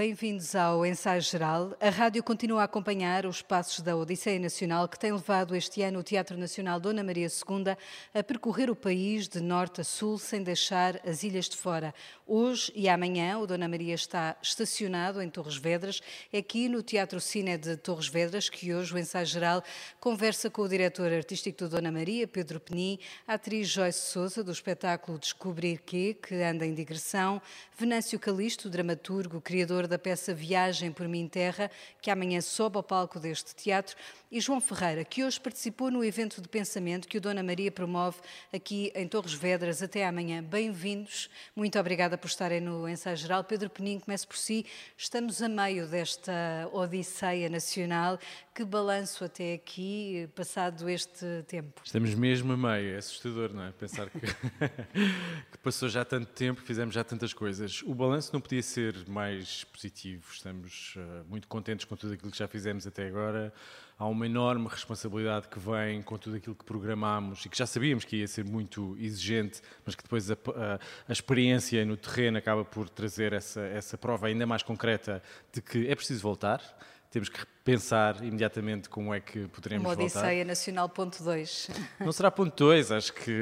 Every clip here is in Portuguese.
Bem-vindos ao Ensaio Geral. A rádio continua a acompanhar os passos da Odisseia Nacional, que tem levado este ano o Teatro Nacional Dona Maria II a percorrer o país de norte a sul, sem deixar as ilhas de fora. Hoje e amanhã, o Dona Maria está estacionado em Torres Vedras, é aqui no Teatro Cine de Torres Vedras, que hoje o Ensaio Geral conversa com o diretor artístico do Dona Maria, Pedro Penin, a atriz Joyce Souza, do espetáculo Descobrir Que, que anda em digressão, Venâncio Calisto, dramaturgo, criador da peça Viagem por Mim Terra, que amanhã sobe ao palco deste teatro, e João Ferreira, que hoje participou no evento de pensamento que o Dona Maria promove aqui em Torres Vedras. Até amanhã. Bem-vindos. Muito obrigada por estarem no Ensaio Geral. Pedro Peninho, comece por si. Estamos a meio desta Odisseia Nacional. Que balanço até aqui, passado este tempo? Estamos mesmo a meio. É assustador, não é? Pensar que, que passou já tanto tempo, fizemos já tantas coisas. O balanço não podia ser mais positivo. Estamos uh, muito contentes com tudo aquilo que já fizemos até agora há uma enorme responsabilidade que vem com tudo aquilo que programámos e que já sabíamos que ia ser muito exigente, mas que depois a, a, a, experiência no terreno acaba por trazer essa, essa prova ainda mais concreta de que é preciso voltar. Temos que pensar imediatamente como é que poderemos voltar. Uma Odisseia Nacional ponto 2. Não será ponto 2, acho que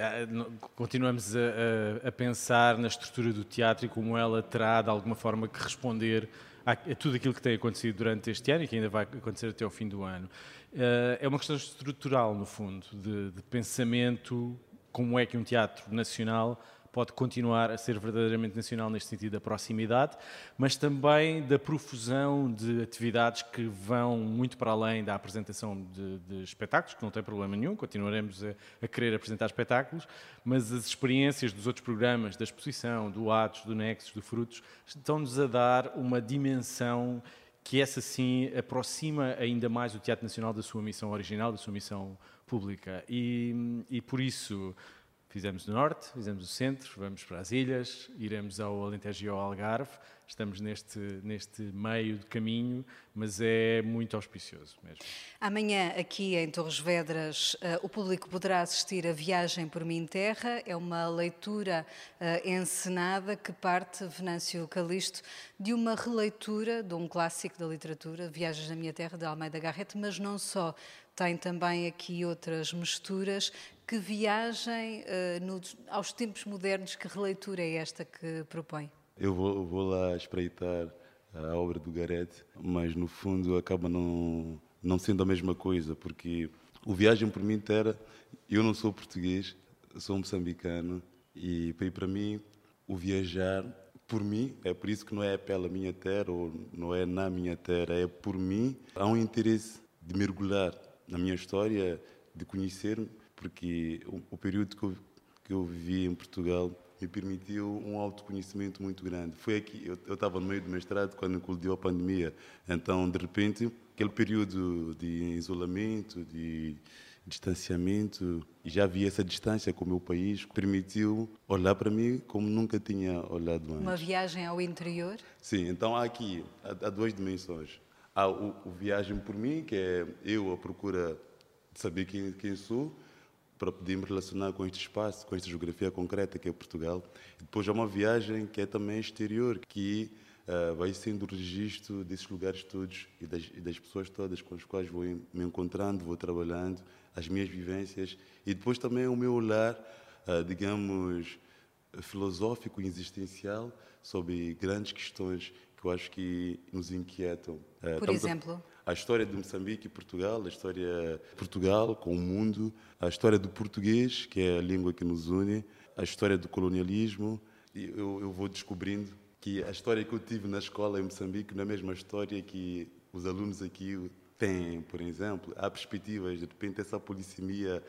é, continuamos a, a pensar na estrutura do teatro e como ela terá de alguma forma que responder a, tudo aquilo que tem acontecido durante este ano e que ainda vai acontecer até ao fim do ano. Uh, é uma questão estrutural, no fundo, de, de pensamento, como é que um teatro nacional pode continuar a ser verdadeiramente nacional neste sentido da proximidade, mas também da profusão de atividades que vão muito para além da apresentação de, de espetáculos, que não tem problema nenhum, continuaremos a, a, querer apresentar espetáculos, mas as experiências dos outros programas, da exposição, do Atos, do Nexus, do Frutos, estão-nos a dar uma dimensão que essa sim aproxima ainda mais o Teatro Nacional da sua missão original, da sua missão pública. E, e por isso Fizemos o norte, fizemos o centro, vamos para as ilhas, iremos ao Alentejo e ao Algarve. Estamos neste, neste meio de caminho, mas é muito auspicioso mesmo. Amanhã, aqui em Torres Vedras, uh, o público poderá assistir a Viagem por Mim Terra. É uma leitura uh, encenada que parte, Venâncio Calisto, de uma releitura de um clássico da literatura, Viagens na Minha Terra, de Almeida Garrett, mas não só. Tem também aqui outras misturas que viagem uh, no, aos tempos modernos, que releitura é esta que propõe? Eu vou, vou lá espreitar a obra do Gareth, mas no fundo acaba não, não sendo a mesma coisa, porque o Viagem por mim era, eu não sou português, sou moçambicano, e para mim o viajar por mim, é por isso que não é pela minha terra ou não é na minha terra, é por mim. Há um interesse de mergulhar na minha história, de conhecer-me porque o, o período que eu, que eu vivi em Portugal me permitiu um autoconhecimento muito grande. Foi aqui, eu, eu estava no meio do mestrado quando colidiu a pandemia, então, de repente, aquele período de isolamento, de distanciamento, já havia essa distância com o meu país, permitiu olhar para mim como nunca tinha olhado antes. Uma viagem ao interior? Sim, então há aqui, há, há duas dimensões. Há o, o, viagem por mim, que é eu à procura de saber quem, quem sou, para poder me relacionar com este espaço, com esta geografia concreta que é Portugal. E depois há uma viagem que é também exterior, que uh, vai sendo o registro desses lugares todos e das, e das, pessoas todas com as quais vou me encontrando, vou trabalhando, as minhas vivências e depois também o meu olhar, uh, digamos, filosófico e existencial sobre grandes questões que eu acho que nos inquietam. Uh, Por exemplo? a história de Moçambique e Portugal, a história de Portugal com o mundo, a história do português, que é a língua que nos une, a história do colonialismo. E eu, eu vou descobrindo que a história que eu tive na escola em Moçambique não é a mesma história que os alunos aqui têm, por exemplo. Há perspectivas, de repente, essa polissemia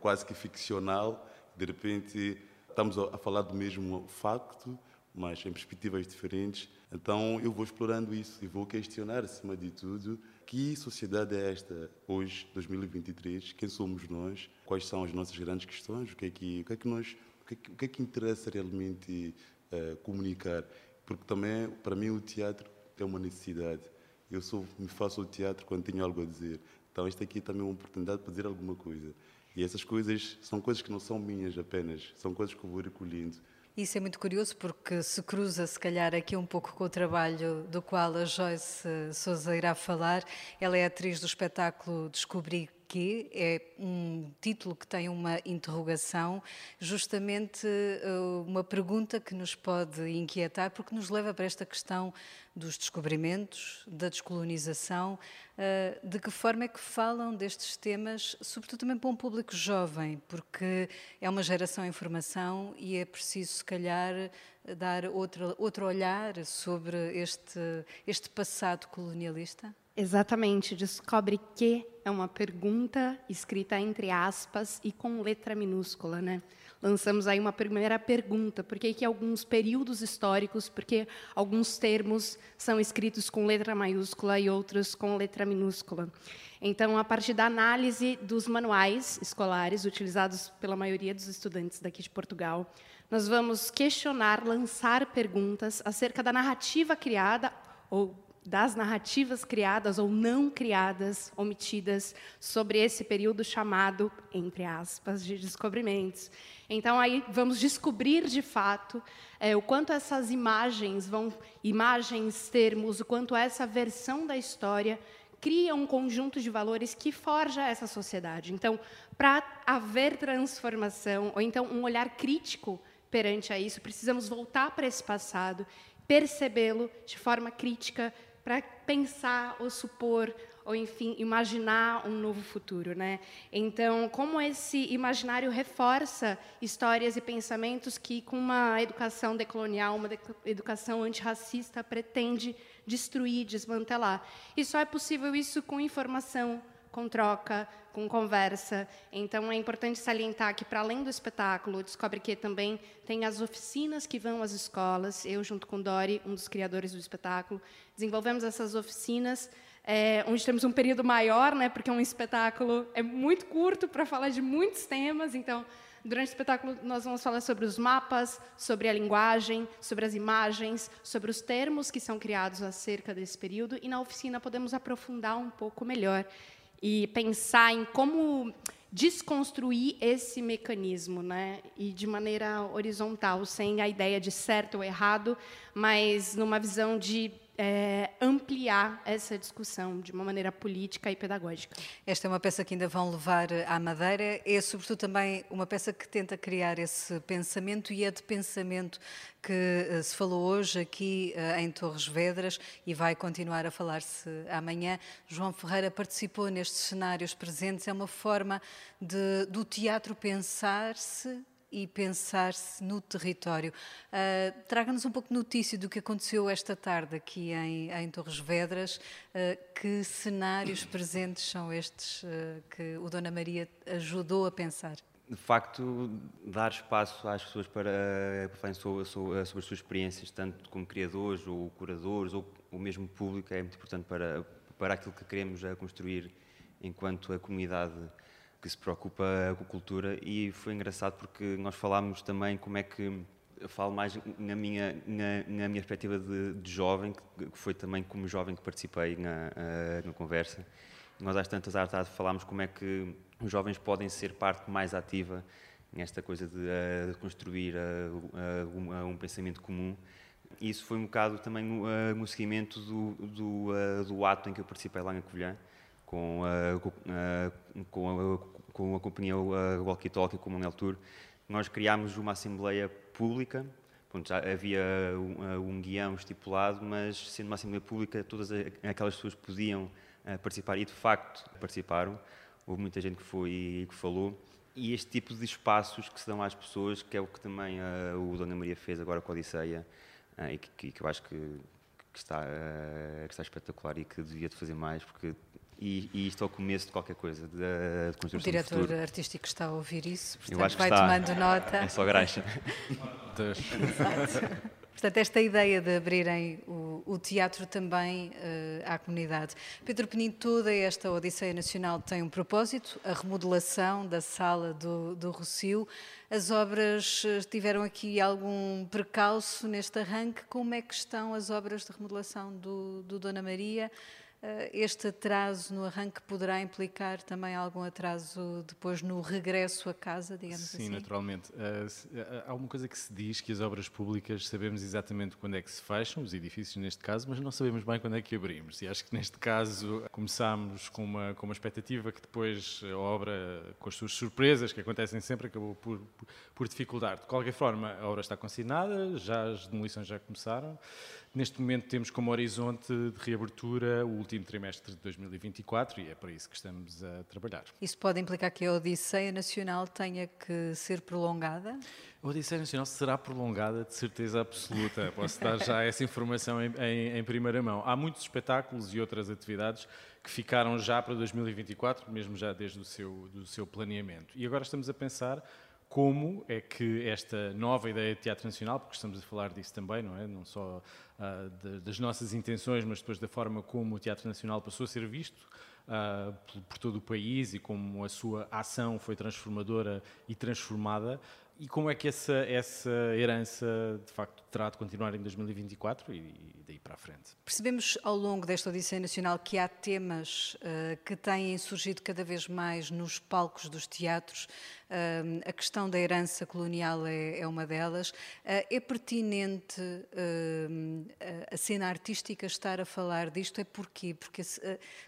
quase que ficcional, de repente estamos a falar do mesmo facto, mas em perspectivas diferentes. Então eu vou explorando isso e vou questionar, acima de tudo, que sociedade é esta hoje, 2023? Quem somos nós? Quais são as nossas grandes questões? O que é que, o que, é que nós, o que, é que, que, é que interessa realmente uh, comunicar? Porque também, para mim, o teatro é uma necessidade. Eu sou, me faço o teatro quando tenho algo a dizer. Então, esta aqui é também uma oportunidade para dizer alguma coisa. E essas coisas são coisas que não são minhas apenas, são coisas que eu vou recolhendo. Isso é muito curioso porque se cruza, se calhar, aqui um pouco com o trabalho do qual a Joyce Souza irá falar. Ela é atriz do espetáculo Descobri que é um título que tem uma interrogação, justamente eh, uma pergunta que nos pode inquietar, porque nos leva para esta questão dos descobrimentos, da descolonização, eh, de que forma é que falam destes temas, sobretudo também para um público jovem, porque é uma geração em formação e é preciso, se calhar, dar outro, outro olhar sobre este, este passado colonialista? Exatamente, descobre que é uma pergunta escrita entre aspas e com letra minúscula, né? Lançamos aí uma primeira pergunta, por que, alguns períodos históricos, porque alguns termos são escritos com letra maiúscula e outros com letra minúscula. Então, a partir da análise dos manuais escolares utilizados pela maioria dos estudantes daqui de Portugal, nós vamos questionar, lançar perguntas acerca da narrativa criada ou das narrativas criadas ou não criadas, omitidas, sobre esse período chamado, entre aspas, de descobrimentos. Então, aí vamos descobrir de fato é, o quanto essas imagens vão, imagens, termos, o quanto essa versão da história cria um conjunto de valores que forja essa sociedade. Então, para haver transformação, ou então um olhar crítico perante a isso, precisamos voltar para esse passado, percebê-lo de forma crítica, para pensar ou supor ou enfim imaginar um novo futuro, né? Então, como esse imaginário reforça histórias e pensamentos que com uma educação decolonial, uma educação antirracista pretende destruir, desmantelar. E só é possível isso com informação, com troca, com conversa. Então, é importante salientar que, para além do espetáculo, Descobre Que também tem as oficinas que vão às escolas. Eu, junto com Dori, um dos criadores do espetáculo, desenvolvemos essas oficinas, é, onde temos um período maior, né, porque um espetáculo é muito curto para falar de muitos temas. Então, Durante o espetáculo, nós vamos falar sobre os mapas, sobre a linguagem, sobre as imagens, sobre os termos que são criados acerca desse período, e na oficina podemos aprofundar um pouco melhor e pensar em como desconstruir esse mecanismo, né? E de maneira horizontal, sem a ideia de certo ou errado, mas numa visão de é, ampliar essa discussão de uma maneira política e pedagógica. Esta é uma peça que ainda vão levar à Madeira, é sobretudo também uma peça que tenta criar esse pensamento e é de pensamento que uh, se falou hoje aqui uh, em Torres Vedras e vai continuar a falar-se amanhã. João Ferreira participou nestes cenários presentes, é uma forma de, do teatro pensar-se e pensar-se no território. Uh, Traga-nos um pouco de notícia do que aconteceu esta tarde aqui em, em Torres Vedras. Uh, que cenários presentes são estes uh, que o Dona Maria ajudou a pensar? De facto, dar espaço às pessoas para, falarem sobre, as suas experiências, tanto como criadores ou curadores, ou o mesmo público, é muito importante para, para aquilo que queremos construir enquanto a comunidade que se preocupa com cultura e foi engraçado porque nós falámos também como é que eu falo mais na minha, na, na minha perspectiva de, de, jovem, que foi também como jovem que participei na, uh, na conversa. Nós às tantas à tarde falámos como é que os jovens podem ser parte mais ativa nesta coisa de, uh, de construir uh, um, pensamento comum. Isso foi um bocado também no, no seguimento do, do, do, ato em que eu participei lá em Covilhã, com a, com a, com a companhia Walkie Talkie, com o Manuel Tour, nós criámos uma assembleia pública. Pronto, já havia um, um, guião estipulado, mas sendo uma assembleia pública, todas aquelas pessoas podiam participar e de facto participaram. Houve muita gente que foi que falou. E este tipo de espaços que se dão às pessoas, que é o que também o Dona Maria fez agora com a Odisseia, e que, que, eu acho que, que está, que está espetacular e que devia de fazer mais, porque e, e isto é o começo de qualquer coisa, de, de construção O diretor artístico está a ouvir isso, portanto Eu acho vai está. tomando nota. É só graxa. Portanto, esta ideia de abrirem o, o teatro também uh, à comunidade. Pedro Penin, toda esta Odisseia Nacional tem um propósito, a remodelação da sala do, do Rocio. As obras eh, tiveram aqui algum precalço neste arranque? Como é que estão as obras de remodelação do, do Dona Maria? Este atraso no arranque poderá implicar também algum atraso depois no regresso a casa, digamos Sim, assim? Sim, naturalmente. Há uma coisa que se diz que as obras públicas sabemos exatamente quando é que se fecham, os edifícios neste caso, mas não sabemos bem quando é que abrimos. E acho que neste caso começámos com uma, com uma expectativa que depois a obra, com as suas surpresas que acontecem sempre, acabou por, por, por dificultar. De qualquer forma, a obra está consignada, já as demolições já começaram. Neste momento temos como horizonte de reabertura o último trimestre de 2024 e é para isso que estamos a trabalhar. Isso pode implicar que a Odisseia Nacional tenha que ser prolongada? A Odisseia Nacional será prolongada de certeza absoluta. Posso dar já essa informação em, em, em, primeira mão. Há muitos espetáculos e outras atividades que ficaram já para 2024, mesmo já desde o seu, do seu planeamento. E agora estamos a pensar como é que esta nova ideia de teatro nacional, porque estamos a falar disso também, não é? Não só uh, de, das nossas intenções, mas depois da forma como o teatro nacional passou a ser visto uh, por, por, todo o país e como a sua ação foi transformadora e transformada, e como é que essa, essa herança, de facto, terá de continuar em 2024 e, daí para a frente? Percebemos ao longo desta Odisseia Nacional que há temas uh, que têm surgido cada vez mais nos palcos dos teatros. A questão da herança colonial é, é uma delas. Uh, é pertinente a cena artística estar a falar disto? É porquê? Porque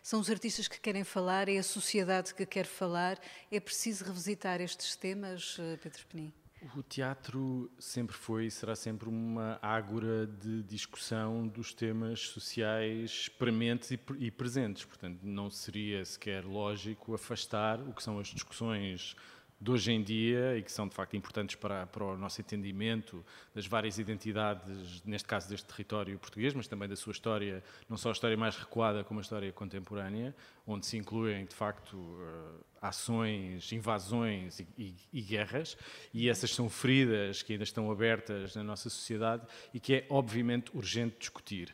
são os artistas que querem falar, é a sociedade que quer falar. É preciso revisitar estes temas, Pedro Penin? O teatro sempre foi e será sempre uma ágora de discussão dos temas sociais prementes e, e, presentes. Portanto, não seria sequer lógico afastar o que são as discussões de hoje em dia e que são de facto importantes para, para o nosso entendimento das várias identidades, neste caso deste território português, mas também da sua história, não só a história mais recuada como a história contemporânea, onde se incluem de facto uh, ações, invasões e, e, e, guerras, e essas são feridas que ainda estão abertas na nossa sociedade e que é obviamente urgente discutir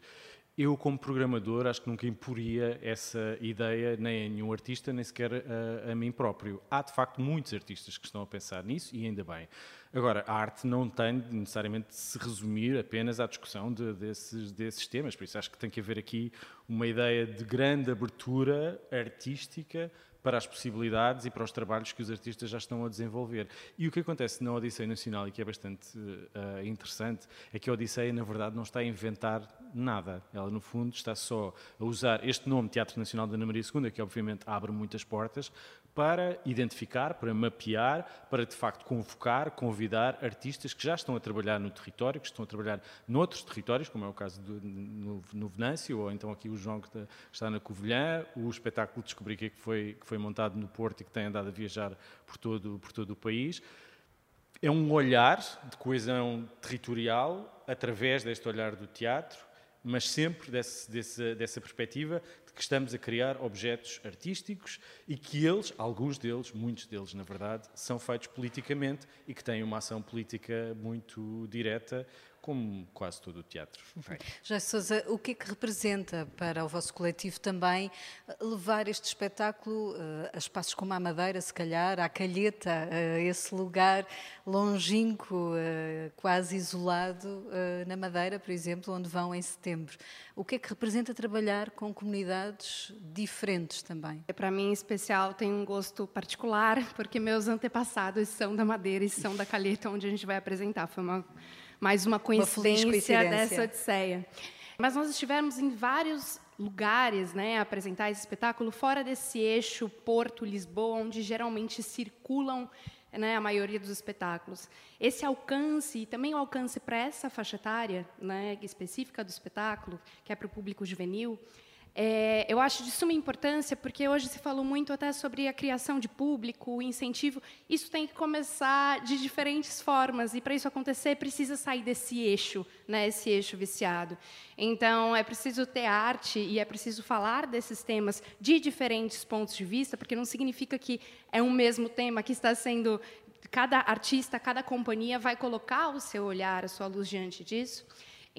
eu, como programador, acho que nunca imporia essa ideia nem a nenhum artista, nem sequer a, a, mim próprio. Há, de facto, muitos artistas que estão a pensar nisso e ainda bem. Agora, a arte não tem necessariamente de se resumir apenas à discussão de, desses, desses temas, por isso acho que tem que haver aqui uma ideia de grande abertura artística para as possibilidades e para os trabalhos que os artistas já estão a desenvolver. E o que acontece na Odisseia Nacional, e que é bastante uh, interessante, é que a Odisseia, na verdade, não está a inventar nada. Ela, no fundo, está só a usar este nome, Teatro Nacional da Ana Maria II, que obviamente abre muitas portas, para identificar, para mapear, para de facto convocar, convidar artistas que já estão a trabalhar no território, que estão a trabalhar noutros territórios, como é o caso do, no, no Venâncio, ou então aqui o João que está na Covilhã, o espetáculo Descobri que foi, que foi montado no Porto e que tem andado a viajar por todo, por todo o país. É um olhar de coesão territorial através deste olhar do teatro, mas sempre desse, desse, dessa perspectiva que estamos a criar objetos artísticos e que eles, alguns deles, muitos deles na verdade, são feitos politicamente e que têm uma ação política muito direta como quase todo o teatro. Já Sousa, o que é que representa para o vosso coletivo também levar este espetáculo uh, a espaços como a Madeira, se calhar, à Calheta, uh, esse lugar longínquo, uh, quase isolado na Madeira, por exemplo, onde vão em setembro? O que é que representa trabalhar com comunidades diferentes também? É, para mim, em especial, tem um gosto particular, porque meus antepassados são da Madeira e são da Calheta, onde a gente vai apresentar. Foi uma mais uma coincidência, uma coincidência. dessa odisseia. Mas nós estivemos em vários lugares, né, a apresentar esse espetáculo fora desse eixo Porto-Lisboa, onde geralmente circulam né, a maioria dos espetáculos. Esse alcance, e também o alcance para essa faixa etária né, específica do espetáculo, que é para o público juvenil, é, eu acho de suma importância, porque hoje se falou muito até sobre a criação de público, o incentivo. Isso tem que começar de diferentes formas, e para isso acontecer, precisa sair desse eixo, né, esse eixo viciado. Então, é preciso ter arte e é preciso falar desses temas de diferentes pontos de vista, porque não significa que é um mesmo tema que está sendo. Cada artista, cada companhia vai colocar o seu olhar, a sua luz diante disso.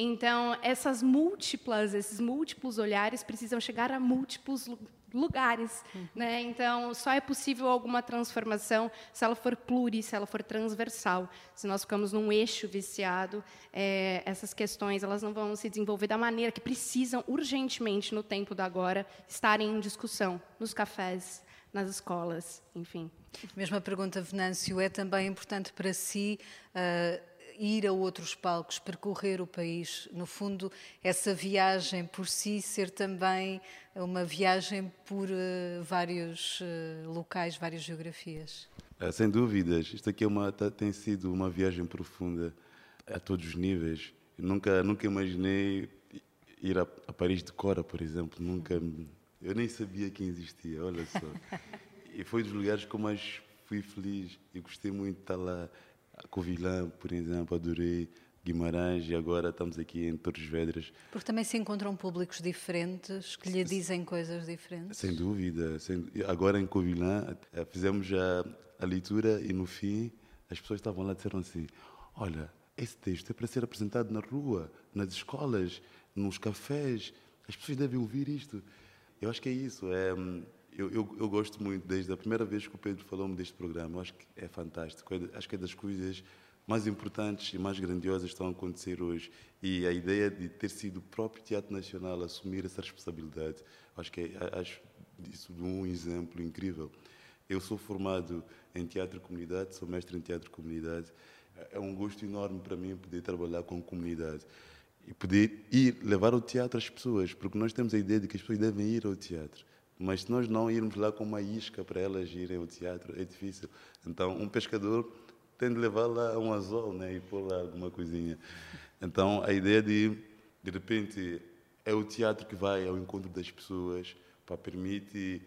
Então, essas múltiplas, esses múltiplos olhares precisam chegar a múltiplos lugares, uhum. né? Então, só é possível alguma transformação se ela for pluri, se ela for transversal. Se nós ficamos num eixo viciado, é, essas questões elas não vão se desenvolver da maneira que precisam urgentemente no tempo da agora estarem em discussão nos cafés, nas escolas, enfim. Mesma pergunta, Venâncio, é também importante para si uh, ir a outros palcos, percorrer o país, no fundo, essa viagem por si ser também uma viagem por uh, vários uh, locais, várias geografias? É, sem dúvidas, isto aqui é uma, tá, tem sido uma viagem profunda a todos os níveis. Eu nunca, nunca imaginei ir a, a Paris de Cora, por exemplo, nunca, eu nem sabia que existia, olha só. e foi dos lugares que eu mais fui feliz e gostei muito de estar lá. Covilhã, por exemplo, adorei. Guimarães e agora estamos aqui em Torres Vedras. Porque também se encontram públicos diferentes que lhe dizem coisas diferentes? Sem dúvida. Sem, agora em Covilhã eh, fizemos a, a leitura e no fim as pessoas estavam lá e disseram assim: Olha, esse texto é para ser apresentado na rua, nas escolas, nos cafés. As pessoas devem ouvir isto. Eu acho que é isso. É, hum, eu, eu, eu, gosto muito, desde a primeira vez que o Pedro falou-me deste programa, acho que é fantástico. Acho que é das coisas mais importantes e mais grandiosas que estão a acontecer hoje. E a ideia de ter sido o próprio Teatro Nacional assumir essa responsabilidade, acho que é, acho isso um exemplo incrível. Eu sou formado em teatro comunidade, sou mestre em teatro comunidade. É um gosto enorme para mim poder trabalhar com comunidade e poder ir levar o teatro às pessoas, porque nós temos a ideia de que as pessoas devem ir ao teatro. Mas se nós não irmos lá com uma isca para elas irem ao teatro, é difícil. Então, um pescador tem de levar lá um anzol né, e pôr lá alguma coisinha. Então, a ideia de, de repente, é o teatro que vai ao encontro das pessoas para permitir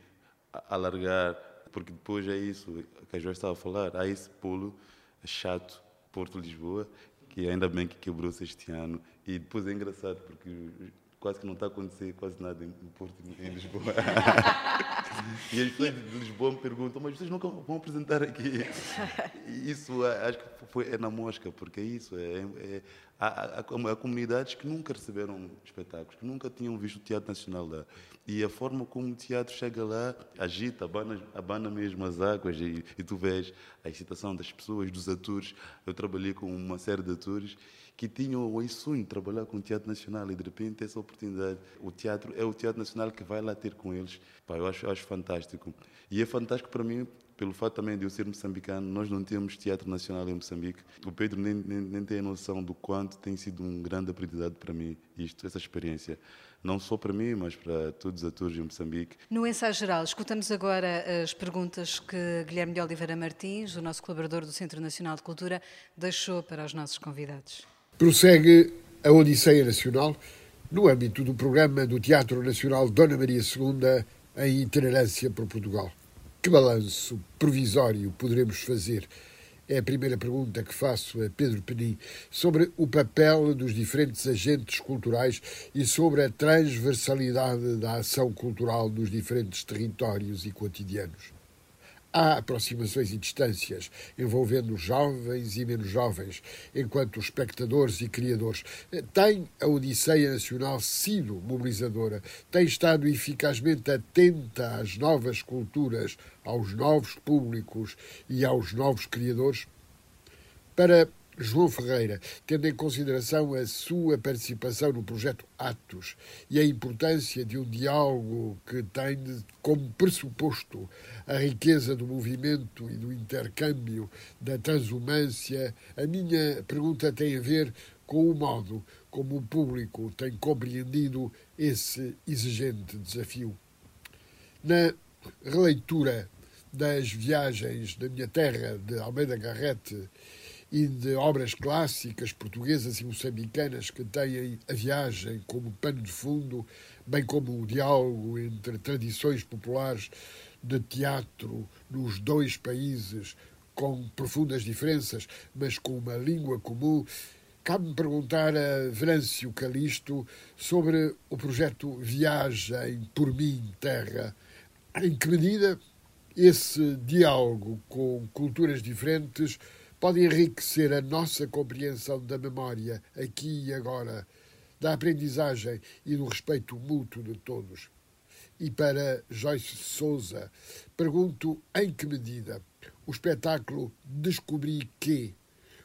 alargar, porque depois é isso que a Joyce estava a falar, há esse polo chato, Porto-Lisboa, que ainda bem que quebrou-se este ano. E depois é engraçado, porque quase que não está a acontecer quase nada em Porto, em Lisboa. e as pessoas de Lisboa me perguntam, mas vocês nunca vão apresentar aqui? E isso acho que foi, é na mosca, porque é isso. É, é há, há, há, comunidades que nunca receberam espetáculos, que nunca tinham visto o Teatro Nacional lá. E a forma como o teatro chega lá, agita, abana, abana mesmo as águas e, e tu vês a excitação das pessoas, dos atores. Eu trabalhei com uma série de atores que tinham o sonho de trabalhar com o Teatro Nacional e de repente essa oportunidade, o teatro é o Teatro Nacional que vai lá ter com eles. Pá, eu acho, acho fantástico. E é fantástico para mim pelo fato também de eu ser moçambicano, nós não temos teatro nacional em Moçambique. O Pedro nem, nem, nem tem a noção do quanto tem sido um grande aprendizado para mim isto, essa experiência. Não só para mim, mas para todos os atores em Moçambique. No ensaio geral, escutamos agora as perguntas que Guilherme de Oliveira Martins, o nosso colaborador do Centro Nacional de Cultura, deixou para os nossos convidados. Prossegue a Odisseia Nacional no âmbito do programa do Teatro Nacional Dona Maria II em itinerância por Portugal. Que balanço provisório poderemos fazer? É a primeira pergunta que faço a Pedro Penin sobre o papel dos diferentes agentes culturais e sobre a transversalidade da ação cultural nos diferentes territórios e cotidianos. Há aproximações e distâncias envolvendo jovens e menos jovens, enquanto espectadores e criadores. Tem a Odisseia Nacional sido mobilizadora? Tem estado eficazmente atenta às novas culturas, aos novos públicos e aos novos criadores? Para João Ferreira, tendo em consideração a sua participação no projeto Atos e a importância de um diálogo que tem como pressuposto a riqueza do movimento e do intercâmbio, da transumância, a minha pergunta tem a ver com o modo como o público tem compreendido esse exigente desafio. Na releitura das viagens da minha terra, de Almeida Garrete, e de obras clássicas portuguesas e moçambicanas que têm a viagem como pano de fundo, bem como o diálogo entre tradições populares de teatro nos dois países com profundas diferenças, mas com uma língua comum. Cabe-me perguntar a Venâncio Calisto sobre o projeto Viagem por Mim Terra. Em que medida esse diálogo com culturas diferentes pode enriquecer a nossa compreensão da memória aqui e agora da aprendizagem e do respeito mútuo de todos. E para Joyce Souza, pergunto em que medida o espetáculo Descobri que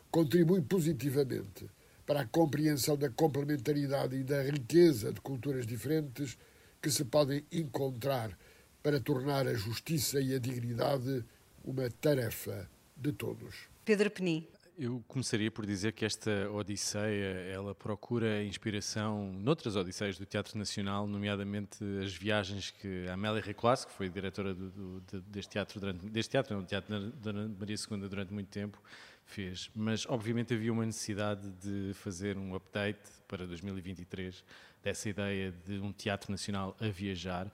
contribui positivamente para a compreensão da complementaridade e da riqueza de culturas diferentes que se podem encontrar para tornar a justiça e a dignidade uma tarefa de todos. Pedro Peni. Eu começaria por dizer que esta Odisseia, ela procura inspiração noutras Odisseias do Teatro Nacional, nomeadamente as viagens que a Amélia Reclass, que foi diretora do, do, deste teatro, durante, deste teatro, não, do Teatro da Maria II durante muito tempo, fez. Mas, obviamente, havia uma necessidade de fazer um update para 2023 dessa ideia de um Teatro Nacional a viajar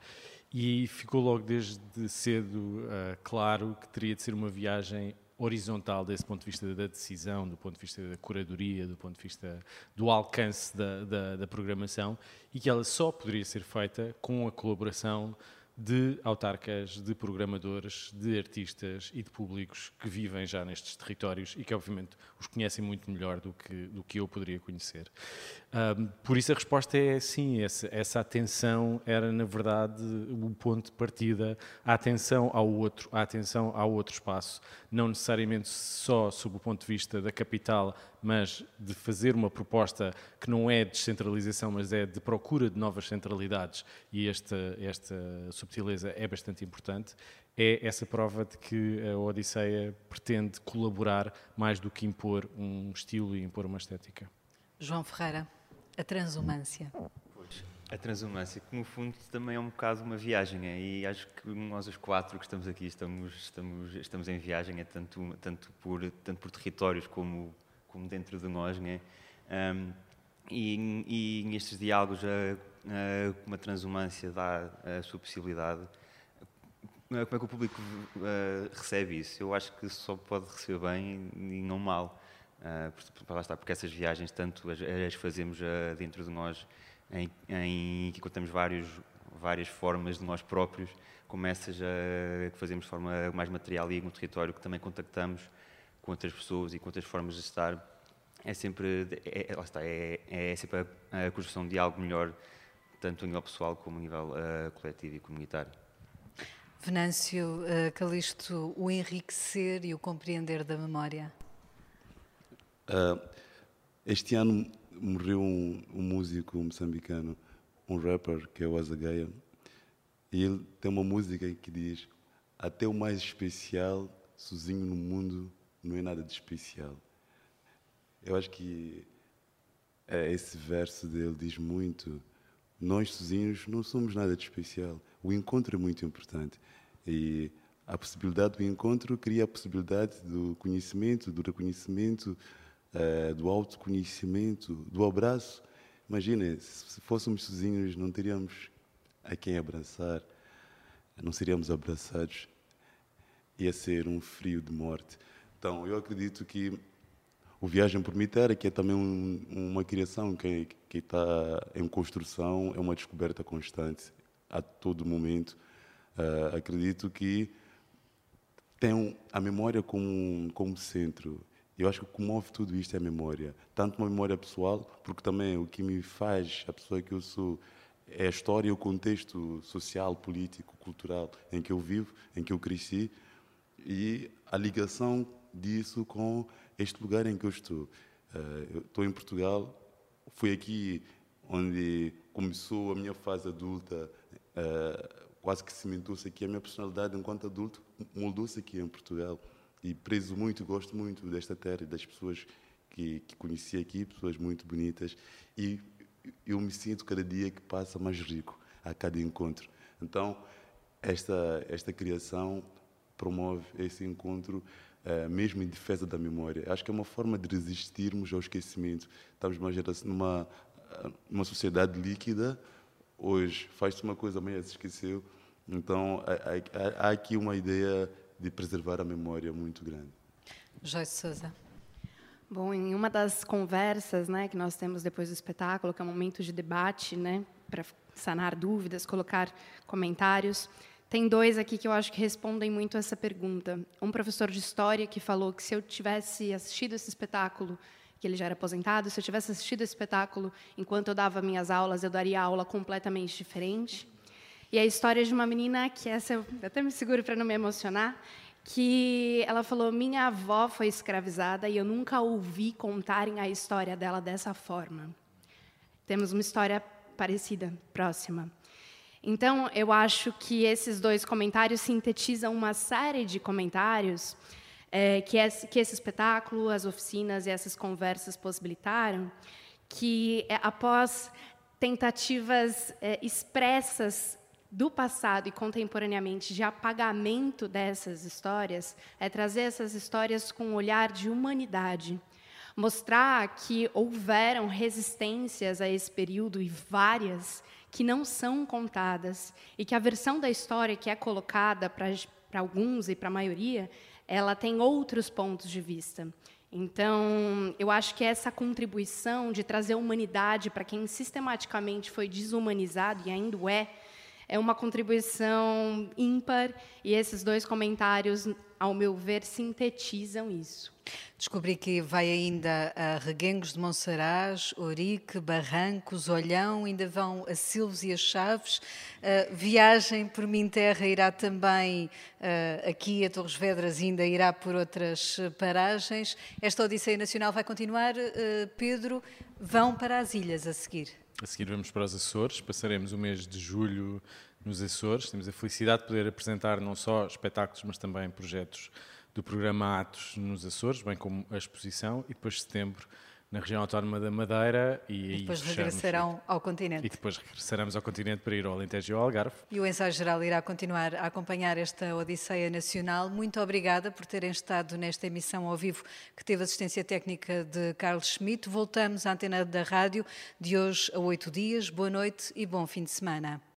e ficou logo desde cedo uh, claro que teria de ser uma viagem horizontal desse ponto de vista da decisão, do ponto de vista da curadoria, do ponto de vista do alcance da, da, da programação e que ela só poderia ser feita com a colaboração de autarcas, de programadores, de artistas e de públicos que vivem já nestes territórios e que, obviamente, os conhecem muito melhor do que, do que eu poderia conhecer. Um, por isso, a resposta é sim, essa, essa atenção era, na verdade, o ponto de partida, a atenção ao outro, a atenção ao outro espaço, não necessariamente só sob o ponto de vista da capital, mas de fazer uma proposta que não é de descentralização, mas é de procura de novas centralidades, e esta, esta subtileza é bastante importante, é essa prova de que a Odisseia pretende colaborar mais do que impor um estilo e impor uma estética. João Ferreira, a transumância. Pois, a transumância, que no fundo também é um bocado uma viagem, é? e acho que nós os quatro que estamos aqui estamos, estamos, estamos em viagem, é tanto, tanto, por, tanto por territórios como como dentro de nós, né? Um, e, e nestes diálogos, uma transumância dá a sua possibilidade. Como é que o público uh, recebe isso? Eu acho que só pode receber bem e não mal. Uh, está, porque essas viagens, tanto as, as fazemos uh, dentro de nós, em, em que contamos vários, várias formas de nós próprios, como essas uh, que fazemos de forma mais material e no território, que também contactamos com outras pessoas e com outras formas de estar, é sempre, é, é, lá está, é, é sempre a, a, construção de algo melhor, tanto a nível pessoal como a nível uh, coletivo e comunitário. Venâncio uh, o enriquecer e o compreender da memória? Uh, este ano morreu um, um, músico moçambicano, um rapper, que é o Azagaia, e ele tem uma música que diz: Até o mais especial, sozinho no mundo, não é nada de especial. Eu acho que é, esse verso dele diz muito. Nós sozinhos não somos nada de especial. O encontro é muito importante. E a possibilidade do encontro cria a possibilidade do conhecimento, do reconhecimento, uh, do autoconhecimento, do abraço. Imagina, se fôssemos sozinhos, não teríamos a quem abraçar, não seríamos abraçados. Ia ser um frio de morte. Então, eu acredito que o Viagem por Mitera, que é também um, uma criação que está em construção, é uma descoberta constante a todo momento. Uh, acredito que tem a memória como, como centro. Eu acho que o que move tudo isto é a memória. Tanto uma memória pessoal, porque também o que me faz a pessoa que eu sou é a história e o contexto social, político, cultural em que eu vivo, em que eu cresci, e a ligação disso com este lugar em que eu estou. Uh, eu estou em Portugal, foi aqui onde começou a minha fase adulta, uh, quase que cimentou-se aqui a minha personalidade enquanto adulto, moldou-se aqui em Portugal. E prezo muito, gosto muito desta terra e das pessoas que, que conheci aqui, pessoas muito bonitas. E eu me sinto cada dia que passa mais rico a cada encontro. Então, esta, esta criação promove esse encontro uh, mesmo em defesa da memória. Acho que é uma forma de resistirmos ao esquecimento. Estamos numa, geração, numa, numa sociedade líquida, hoje faz-se uma coisa, amanhã se esqueceu. Então há, há, há aqui uma ideia de preservar a memória muito grande. Joyce Souza. Bom, em uma das conversas né, que nós temos depois do espetáculo, que é um momento de debate, né, para sanar dúvidas, colocar comentários, tem dois aqui que eu acho que respondem muito a essa pergunta. Um professor de história que falou que se eu tivesse assistido esse espetáculo, porque ele já era aposentado. Se eu tivesse assistido esse espetáculo enquanto eu dava minhas aulas, eu daria aula completamente diferente. E a história de uma menina que essa eu até me seguro para não me emocionar, que ela falou: "Minha avó foi escravizada e eu nunca ouvi contarem a história dela dessa forma". Temos uma história parecida, próxima. Então, eu acho que esses dois comentários sintetizam uma série de comentários é, que, esse, que esse espetáculo, as oficinas e essas conversas possibilitaram, que é, após tentativas é, expressas do passado e contemporaneamente de apagamento dessas histórias, é trazer essas histórias com um olhar de humanidade, mostrar que houveram resistências a esse período e várias que não são contadas e que a versão da história que é colocada para alguns e para a maioria, ela tem outros pontos de vista. Então, eu acho que essa contribuição de trazer humanidade para quem sistematicamente foi desumanizado e ainda é, é uma contribuição ímpar e esses dois comentários, ao meu ver, sintetizam isso. Descobri que vai ainda a Reguengos de Monsaraz, Orique, Barrancos, Olhão, ainda vão a Silves e a Chaves. Uh, viagem por Mim Terra irá também uh, aqui a Torres Vedras, ainda irá por outras paragens. Esta Odisseia Nacional vai continuar. Uh, Pedro, vão para as ilhas a seguir. A seguir vamos para os Açores, passaremos o mês de julho nos Açores. Temos a felicidade de poder apresentar não só espetáculos, mas também projetos do programa Atos nos Açores, bem como a exposição, e depois de setembro na região autónoma da Madeira e, e depois regressarão ao continente. E depois regressaremos ao continente para ir ao Alentejo e ao Algarve. E o ensaio geral irá continuar a acompanhar esta Odisseia Nacional. Muito obrigada por terem estado nesta emissão ao vivo que teve assistência técnica de Carlos Schmidt. Voltamos à antena da rádio de hoje a oito dias. Boa noite e bom fim de semana.